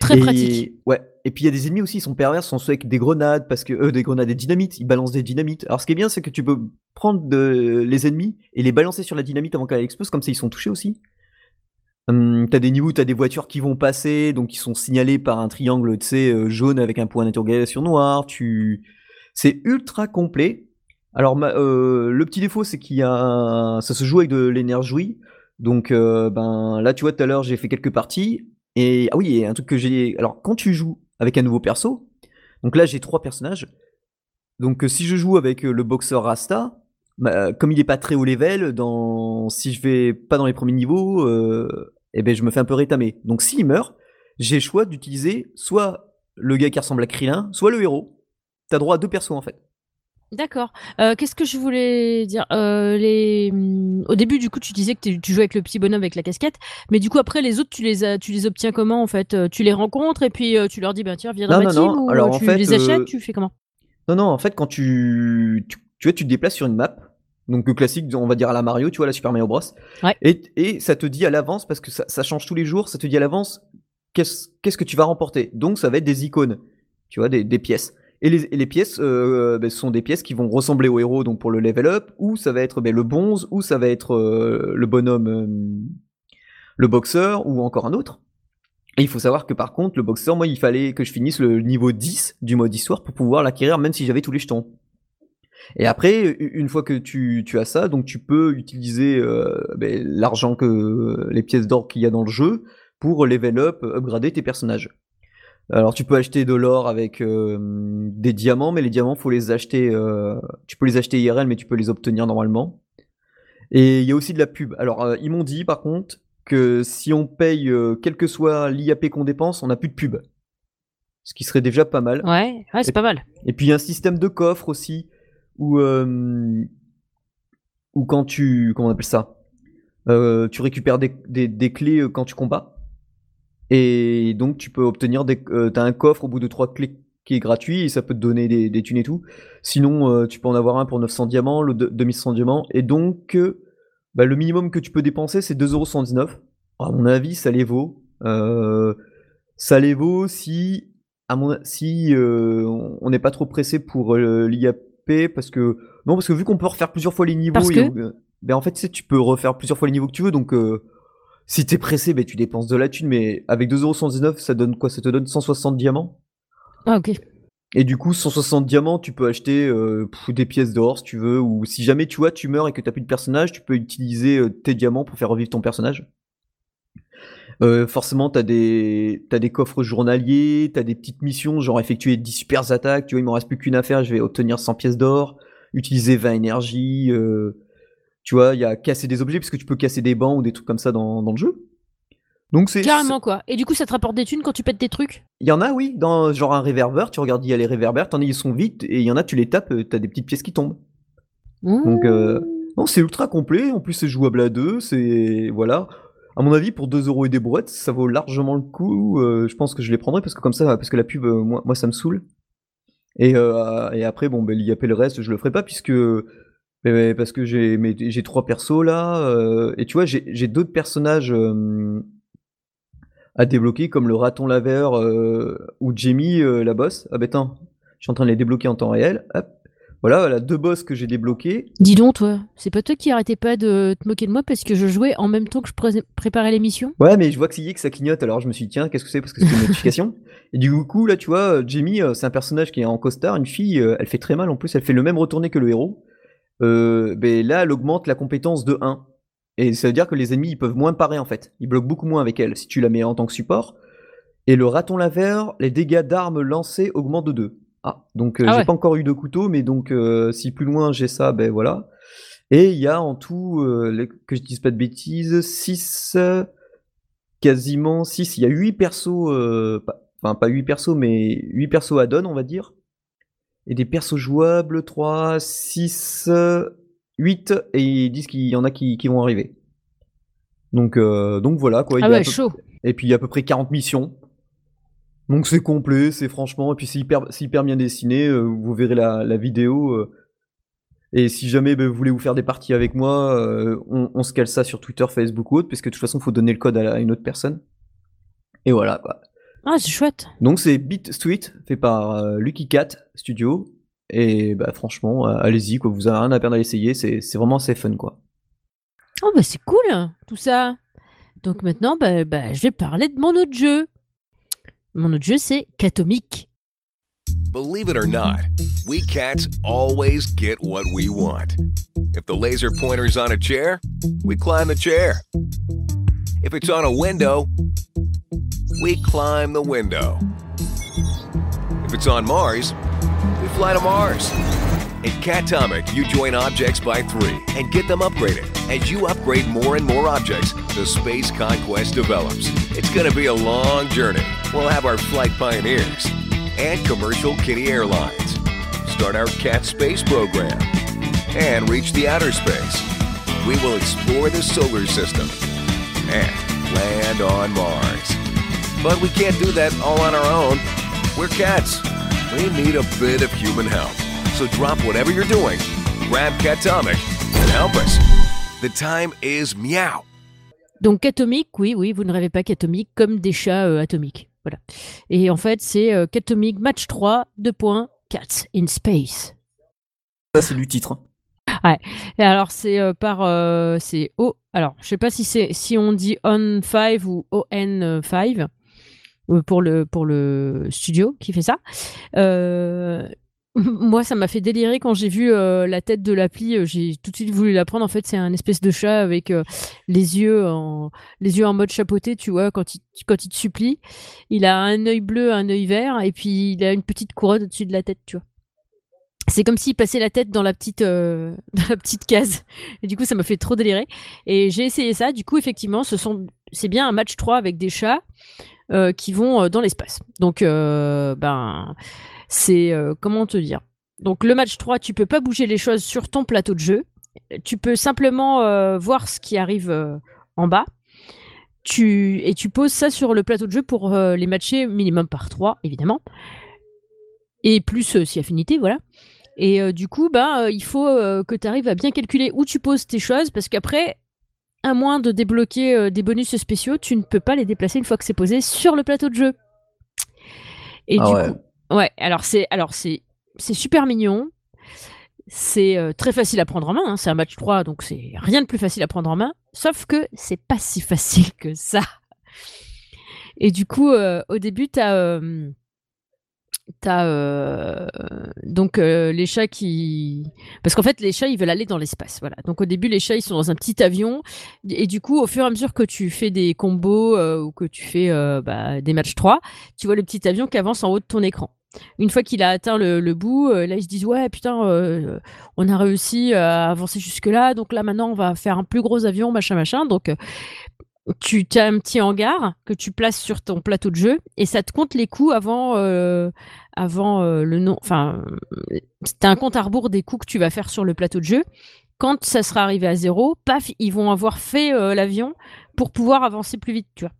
Très pratique. Ouais. Et puis il y a des ennemis aussi, ils sont pervers, sont ceux avec des grenades, parce que eux, des grenades des dynamites, ils balancent des dynamites. Alors ce qui est bien, c'est que tu peux prendre les ennemis et les balancer sur la dynamite avant qu'elle explose, comme ça ils sont touchés aussi. Hum, t'as des niveaux où t'as des voitures qui vont passer, donc qui sont signalées par un triangle, tu sais, euh, jaune avec un point d'interrogation noir. Tu, c'est ultra complet. Alors euh, le petit défaut, c'est qu'il y a, ça se joue avec de l'énergie. Donc euh, ben là, tu vois, tout à l'heure, j'ai fait quelques parties. Et ah oui, un truc que j'ai. Alors quand tu joues avec un nouveau perso, donc là j'ai trois personnages. Donc si je joue avec le boxeur Rasta, bah, comme il est pas très haut level, dans si je vais pas dans les premiers niveaux, eh ben je me fais un peu rétamer. Donc s'il meurt, j'ai le choix d'utiliser soit le gars qui ressemble à Krillin, soit le héros. T'as droit à deux persos en fait. D'accord. Euh, qu'est-ce que je voulais dire? Euh, les... Au début, du coup, tu disais que tu jouais avec le petit bonhomme avec la casquette, mais du coup, après, les autres, tu les, as, tu les obtiens comment en fait? Euh, Tu les rencontres et puis tu leur dis, ben tiens, viens dans ma team ou Alors, tu les achètes Tu fais comment? Non, non, en fait, quand tu, tu, tu, vois, tu te déplaces sur une map, donc classique, on va dire à la Mario, tu vois, la Super Mario Bros. Et, et, ça te dit à l'avance, parce que ça, ça, change tous les jours, ça te dit à l'avance qu'est-ce qu'est-ce que tu vas remporter. Donc ça va être des icônes, tu vois, des, des pièces. Et les, pièces euh, ben, sont des pièces qui vont ressembler au héros, donc pour le level up, ou ça va être ben, le bonze, ou ça va être euh, le bonhomme, euh, le boxeur, ou encore un autre. Et il faut savoir que par contre, le boxeur, moi, il fallait que je finisse le niveau 10 du mode histoire pour pouvoir l'acquérir, même si j'avais tous les jetons. Et après, une fois que tu, tu as ça, donc tu peux utiliser euh, ben, l'argent que les pièces d'or qu'il y a dans le jeu pour level up, upgrader tes personnages. Alors tu peux acheter de l'or avec euh, des diamants, mais les diamants faut les acheter. Euh, tu peux les acheter IRL, mais tu peux les obtenir normalement. Et il y a aussi de la pub. Alors ils m'ont dit par contre que si on paye quel que soit l'IAP qu'on dépense, on n'a plus de pub. Ce qui serait déjà pas mal. Ouais, ouais c'est pas mal. Et puis il y a un système de coffre aussi euh, ou quand tu comment on appelle ça? Euh, tu récupères des, des, clés euh, quand tu combats et donc tu peux obtenir des t'as un coffre au bout de trois clés qui est gratuit et ça peut te donner des, des thunes et tout. Sinon tu peux en avoir un pour 900 diamants le 2100 diamants. Et donc bah, le minimum que tu peux dépenser c'est 2,119€ à mon avis ça les vaut ça les vaut si à mon si on n'est pas trop pressé pour l'IAP parce que non parce que vu qu'on peut refaire plusieurs fois les niveaux, ben en fait tu, peux refaire plusieurs fois les niveaux que tu veux. Donc euh, si t'es pressé ben tu dépenses de la thune mais avec 2,119€ ça donne quoi? Ça te donne 160 diamants? Ah ok. Et du coup 160 diamants tu peux acheter euh, des pièces d'or si tu veux ou si jamais tu vois tu meurs et que t'as plus de personnage tu peux utiliser euh, tes diamants pour faire revivre ton personnage. Euh, forcément, t'as des, as des coffres journaliers, t'as des petites missions, genre effectuer 10 super attaques, tu vois, il m'en reste plus qu'une à faire, je vais obtenir 100 pièces d'or, utiliser 20 énergies, euh, tu vois, il y a casser des objets, parce que tu peux casser des bancs ou des trucs comme ça dans, dans le jeu. Donc c'est carrément quoi. Et du coup, ça te rapporte des thunes quand tu pètes des trucs? Il y en a, oui, dans genre un réverbère, tu regardes, il y a les réverbères, t'en as, ils sont vite, et il y en a, tu les tapes, t'as des petites pièces qui tombent. Donc, euh, non, c'est ultra complet, en plus c'est jouable à deux, c'est. Voilà à mon avis, pour 2 euros et des brouettes, ça vaut largement le coup. Euh, je pense que je les prendrai parce que comme ça, parce que la pub, euh, moi, moi, ça me saoule. Et, euh, et après, bon, ben, l'IAP le reste, je le ferai pas puisque parce que j'ai j'ai trois persos là et tu vois, j'ai d'autres personnages à débloquer comme le raton laveur ou Jamie la boss. Ah ben attends, je suis en train de les débloquer en temps réel. Hop. Voilà, voilà, deux boss que j'ai débloqués. Dis donc, toi, c'est pas toi qui arrêtais pas de te moquer de moi parce que je jouais en même temps que je préparais l'émission? Ouais, mais je vois que c'est que ça clignote, alors je me suis dit, tiens, qu'est-ce que c'est? Parce que c'est une notification. (laughs) Et du coup, là, tu vois, Jamie, euh, c'est un personnage qui est en costard, une fille, euh, elle fait très mal en plus, elle fait le même retourné que le héros. Euh, ben là, elle augmente la compétence de 1. Et ça veut dire que les ennemis, ils peuvent moins parer en fait. Ils bloquent beaucoup moins avec elle si tu la mets en tant que support. Et le raton laveur, les dégâts d'armes lancés augmentent de 2. Ah, donc euh, ah j'ai pas encore eu de couteau, mais donc euh, si plus loin j'ai ça, ben voilà. Et il y a en tout, euh, que je dise pas de bêtises, 6, quasiment 6, il y a 8 persos, enfin pas 8 persos, mais 8 persos add-on, on va dire. Et des persos jouables, 3, 6, 8, et ils disent qu'il y en a qui, vont arriver. Donc, donc voilà quoi. Ah ouais, chaud. Et puis il y a à peu près 40 missions. Donc c'est complet, c'est franchement, et puis c'est hyper, hyper, bien dessiné, euh, vous verrez la, vidéo. Euh. et si jamais ben, vous voulez vous faire des parties avec moi, euh, on, se cale ça sur Twitter, Facebook ou autre, puisque de toute façon, il faut donner le code à, une autre personne. Et voilà, quoi. Ah, c'est chouette. Donc c'est Beat Street, fait par Lucky Cat Studio. Et bah franchement, allez-y, quoi. Vous avez rien à perdre à essayer. C'est vraiment assez fun, quoi. Oh bah c'est cool, tout ça. Donc maintenant, bah, bah, je vais parler de mon autre jeu. Mon autre jeu, c'est Catomic. Believe it or not, we cats always get what we want. If the laser pointer's on a chair, we climb the chair. If it's on a window, we climb the window. If it's on Mars, we fly to Mars. In Catomic, you join objects by three and get them upgraded. As you upgrade more and more objects, the space conquest develops. It's going to be a long journey. We'll have our flight pioneers and commercial kitty airlines. Start our cat space program and reach the outer space. We will explore the solar system and land on Mars. But we can't do that all on our own. We're cats. We need a bit of human help. So drop whatever you're doing, grab Catomic, and help us. The time is meow. Donc Catomic, oui, oui, vous ne rêvez pas Catomic comme des chats euh, atomiques. Voilà. Et en fait, c'est euh, Catomic Match 3, 2 points, Cats in Space. Ça, c'est du titre. Ouais. Et alors, c'est euh, par. Euh, c'est O. Alors, je sais pas si, c'est si on dit On5 ou ON5 euh, pour le, pour le studio qui fait ça. Euh, (laughs) moi, ça m'a fait délirer quand j'ai vu euh, la tête de l'appli. euh, j'ai tout de suite voulu la prendre. En fait, c'est un espèce de chat avec euh, les yeux en les yeux en mode chapeauté, tu vois, quand il quand il te supplie. Il a un œil bleu, un œil vert, et puis il a une petite couronne au-dessus de la tête, tu vois. C'est comme s'il passait la tête dans la petite euh, (laughs) dans la petite case. Et du coup, ça m'a fait trop délirer. Et j'ai essayé ça. Du coup, effectivement, c'est bien un match 3 avec des chats euh, qui vont euh, dans l'espace. Donc, ben, c'est comment te dire? Donc, le match 3, tu peux pas bouger les choses sur ton plateau de jeu. Tu peux simplement voir ce qui arrive en bas. Et tu poses ça sur le plateau de jeu pour les matcher minimum par 3, évidemment. Et plus euh, si affinité, voilà. Et euh, du coup, bah, euh, il faut que tu arrives à bien calculer où tu poses tes choses, parce qu'après, à moins de débloquer des bonus spéciaux, tu ne peux pas les déplacer une fois que c'est posé sur le plateau de jeu. Et Ah du ouais. coup, ouais, alors c'est alors c'est c'est super mignon. C'est euh, très facile à prendre en main, hein, c'est un match 3 donc c'est rien de plus facile à prendre en main, sauf que c'est pas si (laughs) facile que ça. Et du coup, euh, au début, tu as T'as euh, donc euh, les chats qui parce qu'en fait les chats ils veulent aller dans l'espace voilà. Donc au début les chats ils sont dans un petit avion. Et du coup au fur et à mesure que tu fais des combos euh, ou que tu fais bah, des matchs 3 tu vois le petit avion qui avance en haut de ton écran. Une fois qu'il a atteint le, bout là ils se disent ouais putain on a réussi à avancer jusque là donc là maintenant on va faire un plus gros avion machin machin. Donc tu as un petit hangar que tu places sur ton plateau de jeu et ça te compte les coups avant euh, avant euh, le nom enfin c'est un compte à rebours des coups que tu vas faire sur le plateau de jeu. Quand ça sera arrivé à zéro paf ils vont avoir fait euh, l'avion pour pouvoir avancer plus vite tu vois.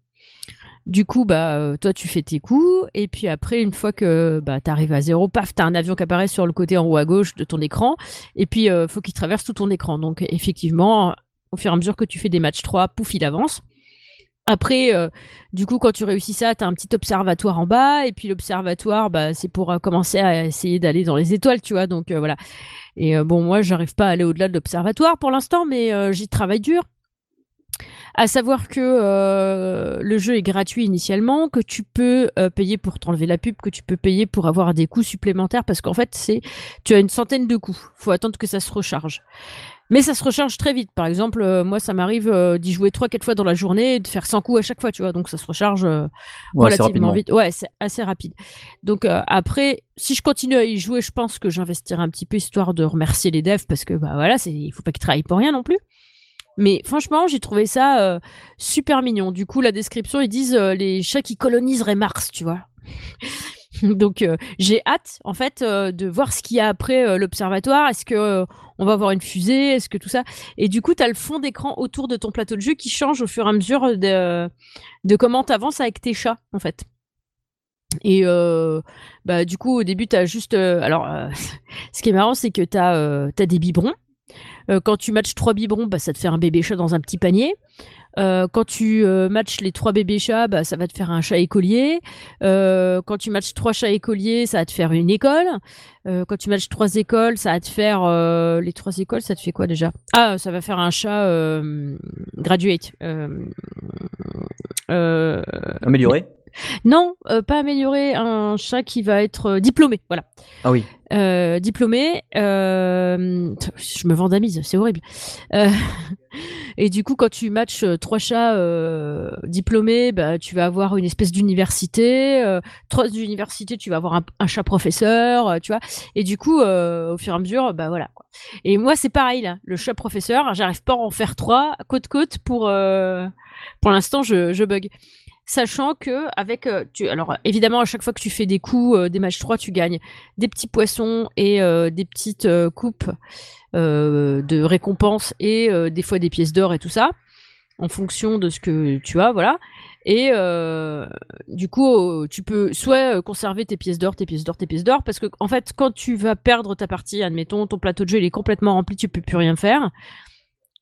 Du coup bah toi tu fais tes coups et puis après une fois que bah t'arrives à zéro paf t'as un avion qui apparaît sur le côté en haut à gauche de ton écran et puis euh, faut qu'il traverse tout ton écran. Donc effectivement au fur et à mesure que tu fais des matchs 3 pouf il avance après, euh, du coup, quand tu réussis ça, tu as un petit observatoire en bas, et puis l'observatoire, bah, c'est pour euh, commencer à essayer d'aller dans les étoiles, tu vois. Donc euh, voilà. Et bon, moi, j'arrive pas à aller au-delà de l'observatoire pour l'instant, mais j'y travaille dur. À savoir que le jeu est gratuit initialement, que tu peux payer pour t'enlever la pub, que tu peux payer pour avoir des coûts supplémentaires, parce qu'en fait, c'est tu as une centaine de coups. Faut attendre que ça se recharge. Mais ça se recharge très vite. Par exemple, euh, moi, ça m'arrive euh, d'y jouer trois, quatre fois dans la journée et de faire 100 coups à chaque fois, tu vois. Donc, ça se recharge euh, Ouais, relativement vite. Ouais, c'est assez rapide. Donc, après, si je continue à y jouer, je pense que j'investirai un petit peu histoire de remercier les devs parce que, bah voilà, il faut pas qu'ils travaillent pour rien non plus. Mais franchement, j'ai trouvé ça super mignon. Du coup, la description, ils disent les chats qui coloniseraient Mars, tu vois. (laughs) Donc, euh, j'ai hâte, en fait, euh, de voir ce qu'il y a après euh, l'observatoire. Est-ce que on va avoir une fusée? Est-ce que tout ça? Et du coup, tu as le fond d'écran autour de ton plateau de jeu qui change au fur et à mesure de, comment tu avances avec tes chats, en fait. Et bah, du coup, au début, tu as juste. alors, (laughs) ce qui est marrant, c'est que tu as, des biberons. Quand tu matches trois biberons, bah, ça te fait un bébé chat dans un petit panier. Euh, quand tu euh, matches les trois bébés chats, bah, ça va te faire un chat écolier. Euh, quand tu matches trois chats écoliers, ça va te faire une école. quand tu matches trois écoles, ça va te faire les trois écoles, ça te fait quoi déjà? Ah, ça va faire un chat graduate. Amélioré? Non, euh, pas améliorer un chat qui va être euh, diplômé. Voilà. Ah oui. Euh, diplômé. je me vandamise, c'est horrible. (laughs) et du coup, quand tu matches trois chats diplômés, bah, tu vas avoir une espèce d'université. trois universités, tu vas avoir un, chat professeur, tu vois. Et du coup, au fur et à mesure, bah voilà. Et moi, c'est pareil là. Le chat professeur, j'arrive pas à en faire trois côte côte pour. Pour l'instant, je, je bug sachant que avec euh, tu alors évidemment à chaque fois que tu fais des coups euh, des matchs 3 tu gagnes des petits poissons et euh, des petites coupes de récompenses et des fois des pièces d'or et tout ça en fonction de ce que tu as voilà. Et du coup tu peux soit conserver tes pièces d'or tes pièces d'or tes pièces d'or parce que fait quand tu vas perdre ta partie admettons ton plateau de jeu est complètement rempli tu peux plus rien faire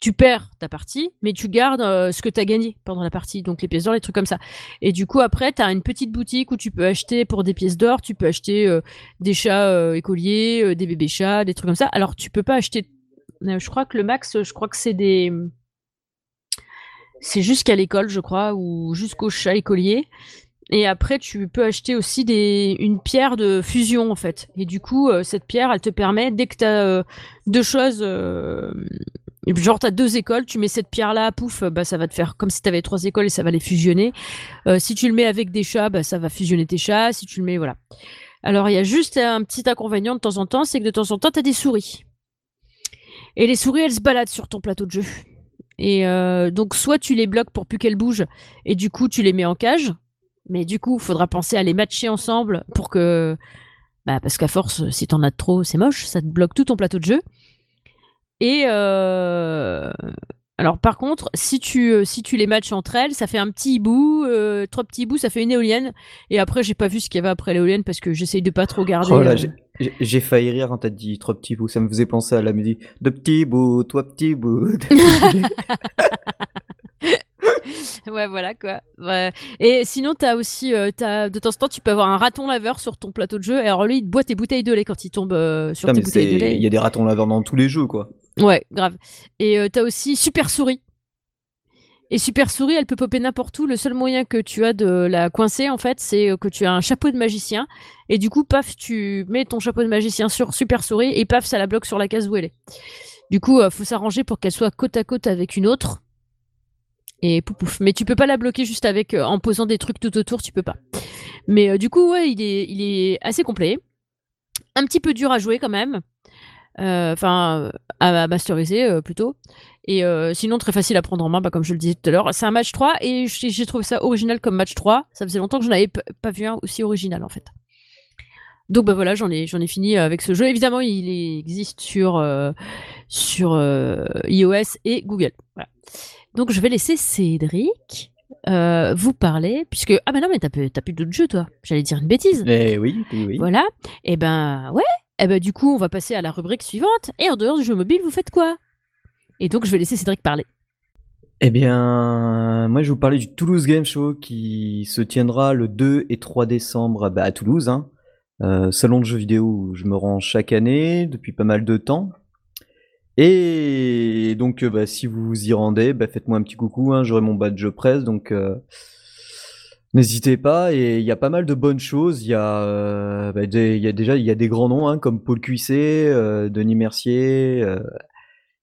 tu perds ta partie, mais tu gardes euh, ce que tu as gagné pendant la partie, donc les pièces d'or, les trucs comme ça. Et du coup, après, tu as une petite boutique où tu peux acheter pour des pièces d'or, tu peux acheter euh, des chats euh, écoliers, des bébés chats, des trucs comme ça. Alors, tu peux pas acheter. je crois que le max, je crois que c'est des. C'est jusqu'à l'école, je crois, ou jusqu'au chat écolier. Et après, tu peux acheter aussi une pierre de fusion, en fait. Et du coup, cette pierre, elle te permet, dès que tu as deux choses puis genre, t'as deux écoles, tu mets cette pierre-là, pouf, bah, ça va te faire comme si t'avais trois écoles et ça va les fusionner. Euh, si tu le mets avec des chats, bah, ça va fusionner tes chats. Si tu le mets, voilà. Alors, il y a juste un petit inconvénient de temps en temps, c'est que de temps en temps, t'as des souris. Et les souris, elles se baladent sur ton plateau de jeu. Et euh, donc, soit tu les bloques pour plus qu'elles bougent, et du coup, tu les mets en cage. Mais du coup, il faudra penser à les matcher ensemble pour que. Bah, parce qu'à force, si t'en as trop, c'est moche, ça te bloque tout ton plateau de jeu. Et euh, alors par contre, si tu euh, si tu les matches entre elles, ça fait un petit hibou, euh, trois petits hiboux, ça fait une éolienne. Et après, j'ai pas vu ce qu'il y avait après l'éolienne parce que j'essaye de pas trop garder. Oh là, j'ai failli rire quand t'as dit trois petits bouts. Ça me faisait penser à la musique. De petits bouts, trois petits bouts. (laughs) (laughs) (laughs) ouais, voilà quoi. Et sinon, t'as aussi, as, de temps en temps, tu peux avoir un raton laveur sur ton plateau de jeu. Et alors lui, il boit tes bouteilles de lait quand il tombe sur tes bouteilles de lait. Il y a des ratons laveurs dans tous les jeux, quoi. Ouais, grave. Et euh, t'as aussi Super Souris. Et Super Souris, elle peut popper n'importe où. Le seul moyen que tu as de la coincer, en fait, c'est euh, que tu as un chapeau de magicien. Et du coup, paf, tu mets ton chapeau de magicien sur Super Souris et paf, ça la bloque sur la case où elle est. Du coup, euh, faut s'arranger pour qu'elle soit côte à côte avec une autre. Et pouf pouf. Mais tu peux pas la bloquer juste avec en posant des trucs tout autour, tu peux pas. Mais du coup, ouais, il est, assez complet. Un petit peu dur à jouer quand même. Euh, enfin à, masteriser euh, plutôt. Et euh, sinon, très facile à prendre en main, bah, comme je le disais tout à l'heure. C'est un match 3 et j'ai trouvé ça original comme match 3. Ça faisait longtemps que je n'avais pas vu un aussi original en fait. Donc bah voilà, j'en ai ai fini avec ce jeu. Évidemment, il existe sur sur iOS et Google. Voilà. Donc je vais laisser Cédric vous parler puisque ah bah non mais t'as plus d'autres jeux toi. J'allais dire une bêtise. Eh oui, oui, oui. Voilà. Et eh ben ouais, eh ben, du coup, on va passer à la rubrique suivante. Et en dehors du jeu mobile, vous faites quoi? Et donc, je vais laisser Cédric parler. Eh bien, moi, je vais vous parler du Toulouse Game Show qui se tiendra le 2 et 3 décembre bah, à Toulouse. Hein. Euh, salon de jeux vidéo où je me rends chaque année depuis pas mal de temps. Et donc, bah, si vous vous y rendez, bah, faites-moi un petit coucou. Hein, J'aurai mon badge presse. Donc, euh, N'hésitez pas, et il y a pas mal de bonnes choses. Il y a, euh, bah, déjà il y a des grands noms hein, comme Paul Cuisset, euh, Denis Mercier. Euh,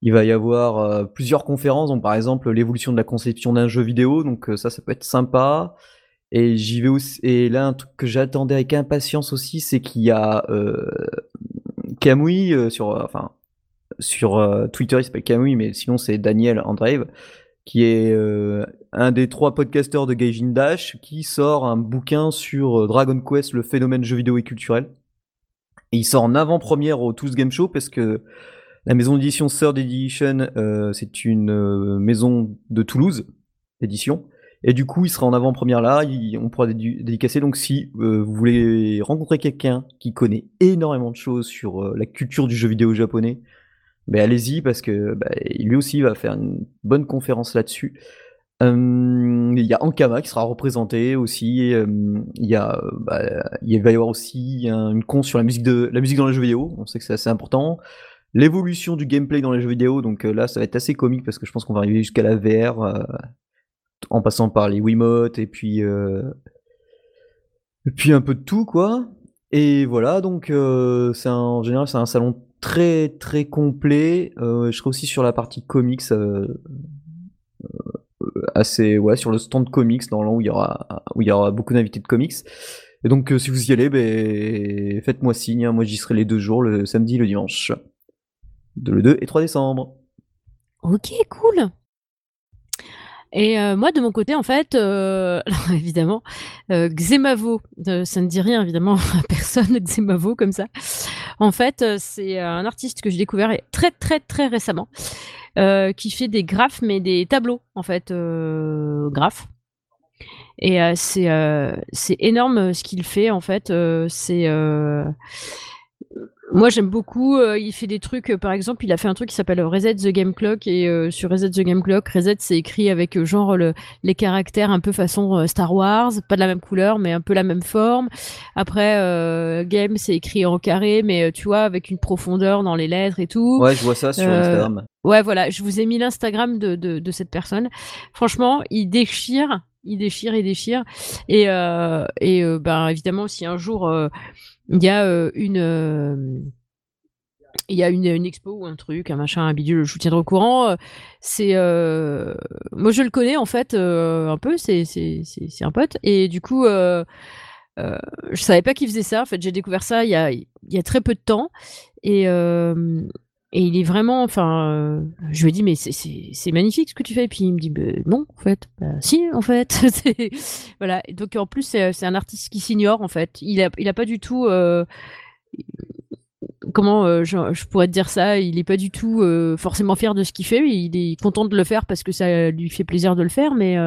il va y avoir plusieurs conférences, donc par exemple l'évolution de la conception d'un jeu vidéo, donc ça, ça peut être sympa. Et j'y vais aussi. Et là, un truc que j'attendais avec impatience aussi, c'est qu'il y a Camouille sur, sur Twitter, il s'appelle Camouille, mais sinon c'est Daniel Andreev qui est euh, un des trois podcasteurs de Gaijin Dash, qui sort un bouquin sur euh, Dragon Quest, le phénomène jeu vidéo et culturel. Et il sort en avant-première au Tous Game Show parce que la maison d'édition Third Edition, euh, c'est une maison de Toulouse d'édition. Et du coup, il sera en avant-première là, on pourra dédicacer. Donc si vous voulez rencontrer quelqu'un qui connaît énormément de choses sur la culture du jeu vidéo japonais, ben allez-y parce que bah, lui aussi va faire une bonne conférence là-dessus. Il y a Ankama qui sera représenté aussi. il y a, bah, va y avoir aussi un- une con sur la musique de la musique dans les jeux vidéo. On sait que c'est assez important. L'évolution du gameplay dans les jeux vidéo. Donc euh, là, ça va être assez comique parce que je pense qu'on va arriver jusqu'à la VR euh, en passant par les Wiimotes et puis euh, et puis un peu de tout quoi. Et voilà, donc euh, en général c'est un salon très très complet. Euh, je serai aussi sur la partie comics. euh, assez ouais sur le stand comics dans où il y aura où il y aura beaucoup d'invités de comics et donc si vous y allez ben faites-moi signe hein. moi j'y serai les deux jours le samedi et le dimanche de le 2 et 3 décembre Ok, cool. Et euh, moi, de mon côté, en fait, euh, (laughs) évidemment, euh, Xemavo, ça ne dit rien évidemment (laughs) à personne, Xemavo comme ça. En fait, c'est un artiste que j'ai découvert très très très récemment, qui fait des graphes, mais des tableaux, en fait, graphes. Et c'est énorme ce qu'il fait, en fait. c'est moi, j'aime beaucoup. euh, il fait des trucs, euh, par exemple, il a fait un truc qui s'appelle Reset the Game Clock. Et euh, sur Reset the Game Clock, Reset, c'est écrit avec euh, genre le- les caractères un peu façon euh, Star Wars, pas de la même couleur, mais un peu la même forme. Après, euh, Game, c'est écrit en carré, mais tu vois, avec une profondeur dans les lettres et tout. ouais je vois ça sur Instagram Ouais, voilà, je vous ai mis l'Instagram de, de, de cette personne. Franchement, il déchire, il déchire, il déchire. Et, euh, et ben, évidemment, si un jour euh, il y a euh, une. euh, il y a une, expo ou un truc, un machin, un bidule, je vous tiendrai au courant. euh, C'est, euh, moi je le connais en fait euh, un peu, c'est, un pote. Et du coup, euh, euh, je savais pas qu'il faisait ça. En fait, j'ai découvert ça il y a, il y a très peu de temps. Et, euh, et il est vraiment, enfin, je lui ai dit, mais c'est- magnifique ce que tu fais. Et puis il me dit, bah, non, en fait, Bah, si, en fait. (laughs) Voilà. Donc en plus, c'est un artiste qui s'ignore, en fait. Il a, il a pas du tout. euh, comment euh, je, je pourrais te dire ça? Il est pas du tout euh, forcément fier de ce qu'il fait. Il est content de le faire parce que ça lui fait plaisir de le faire, mais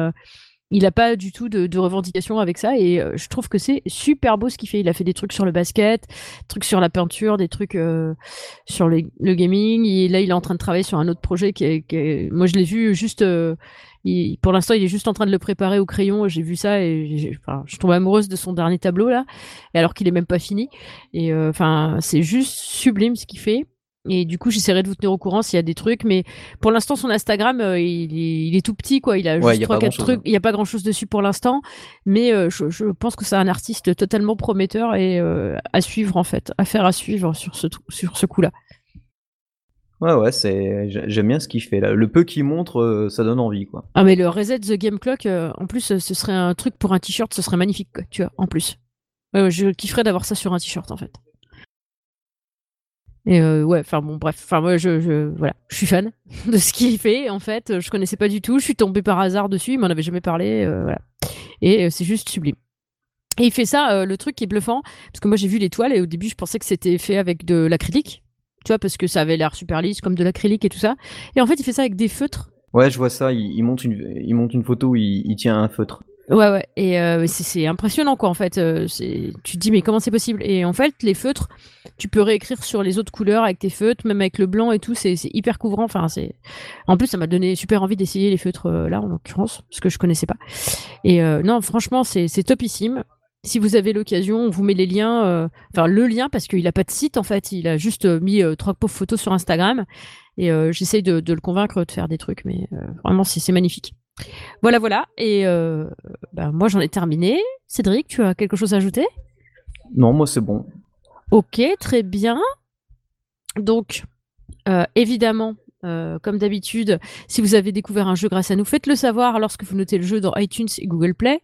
il a pas du tout de, de revendication avec ça. Et euh, je trouve que c'est super beau ce qu'il fait. Il a fait des trucs sur le basket, trucs sur la peinture, des trucs euh, sur le, gaming. Et là, il est en train de travailler sur un autre projet qui est, moi je l'ai vu juste. euh, pour l'instant, il est juste en train de le préparer au crayon. J'ai vu ça et enfin, je tombe amoureuse de son dernier tableau là, alors qu'il est même pas fini. Et enfin, c'est juste sublime ce qu'il fait. Et du coup, j'essaierai de vous tenir au courant s'il y a des trucs. Mais pour l'instant, son Instagram, euh, il, est, il est tout petit, quoi. Il a Ouais, juste trois, quatre grand-chose, trucs. hein. Il n'y a pas grand chose dessus pour l'instant. Mais euh, je, je pense que c'est un artiste totalement prometteur et euh, à suivre, en fait. À faire à suivre sur ce, sur ce coup-là. ouais ouais c'est j'aime bien ce qu'il fait là le peu qu'il montre ça donne envie quoi Ah, mais le Reset the Game Clock, en plus, ce serait un truc pour un t-shirt, ce serait magnifique, quoi, tu vois, en plus. Je kifferais d'avoir ça sur un t-shirt, en fait. Et euh, ouais, enfin bon, bref, enfin moi, je, voilà, je suis fan (laughs) de ce qu'il fait, en fait. Je connaissais pas du tout, je suis tombée par hasard dessus, il m'en avait jamais parlé, euh, voilà. Et euh, c'est juste sublime. Et il fait ça, le truc qui est bluffant, parce que moi j'ai vu les toiles et au début je pensais que c'était fait avec de l'acrylique, tu vois, parce que ça avait l'air super lisse, comme de l'acrylique et tout ça. Et en fait, il fait ça avec des feutres. ouais je vois ça il, monte une il monte une photo il tient un feutre Ouais, ouais. Et euh, c'est- impressionnant, quoi, en fait. Euh, tu te dis, mais comment c'est possible? Et en fait, les feutres, tu peux réécrire sur les autres couleurs avec tes feutres, même avec le blanc et tout. C'est hyper couvrant. En plus, ça m'a donné super envie d'essayer les feutres euh, là, en l'occurrence, parce que je connaissais pas. Et non, franchement, c'est topissime. Si vous avez l'occasion, on vous met les liens, enfin le lien parce qu'il a pas de site en fait, il a juste mis trois pauvres photos sur Instagram et j'essaye de, de le convaincre de faire des trucs, mais vraiment c'est magnifique. Voilà, voilà. Et euh, bah, moi, j'en ai terminé. Cédric, tu as quelque chose à ajouter? Non moi c'est bon Ok, très bien. Donc, euh, évidemment, euh, comme d'habitude, si vous avez découvert un jeu grâce à nous, faites-le savoir lorsque vous notez le jeu dans iTunes et Google Play.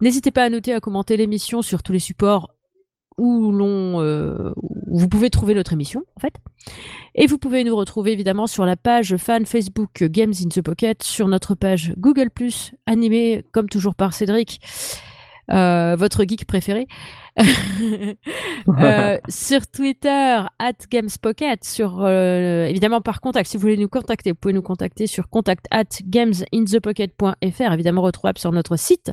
N'hésitez pas à noter, à commenter l'émission sur tous les supports où l'on, euh, vous pouvez trouver notre émission, en fait. Et vous pouvez nous retrouver évidemment sur la page fan Facebook Games in the Pocket, sur notre page Google+, animée comme toujours par Cédric, euh, votre geek préféré. (laughs) Euh, sur Twitter, at GamesPocket, sur euh, évidemment par contact, si vous voulez nous contacter, vous pouvez nous contacter sur contact at gamesinthepocket.fr, évidemment retrouvable sur notre site.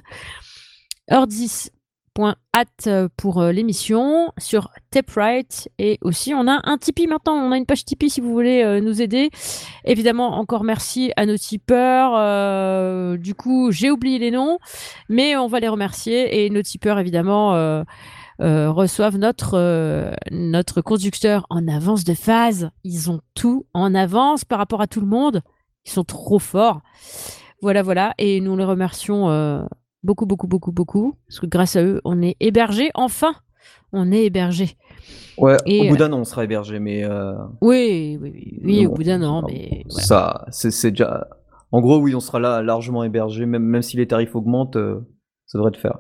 Ordis at pour euh, l'émission sur Taprite. Et aussi on a un Tipeee maintenant. On a une page Tipeee si vous voulez euh, nous aider. Évidemment encore merci à nos tipeurs. Euh, du coup j'ai oublié les noms mais on va les remercier. Et nos tipeurs évidemment reçoivent notre notre conducteur en avance de phase. Ils ont tout en avance par rapport à tout le monde. Ils sont trop forts. Voilà voilà. Et nous les remercions Beaucoup, beaucoup, beaucoup, beaucoup. Parce que grâce à eux, on est hébergé. Enfin, on est hébergé. Ouais, au bout d'un an, on sera hébergé, mais. Euh, oui, oui, oui, au bout d'un an, mais. Ça, c'est déjà. En gros, oui, on sera là largement hébergé, même, même si les tarifs augmentent, euh, ça devrait te faire.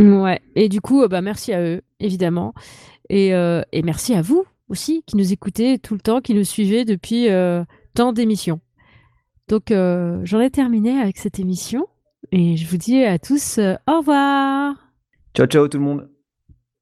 Ouais, et du coup, bah, merci à eux, évidemment. Et, euh, et, merci à vous aussi, qui nous écoutez tout le temps, qui nous suivez depuis tant d'émissions. Donc, j'en ai terminé avec cette émission. Et je vous dis à tous euh, au revoir. Ciao, ciao tout le monde.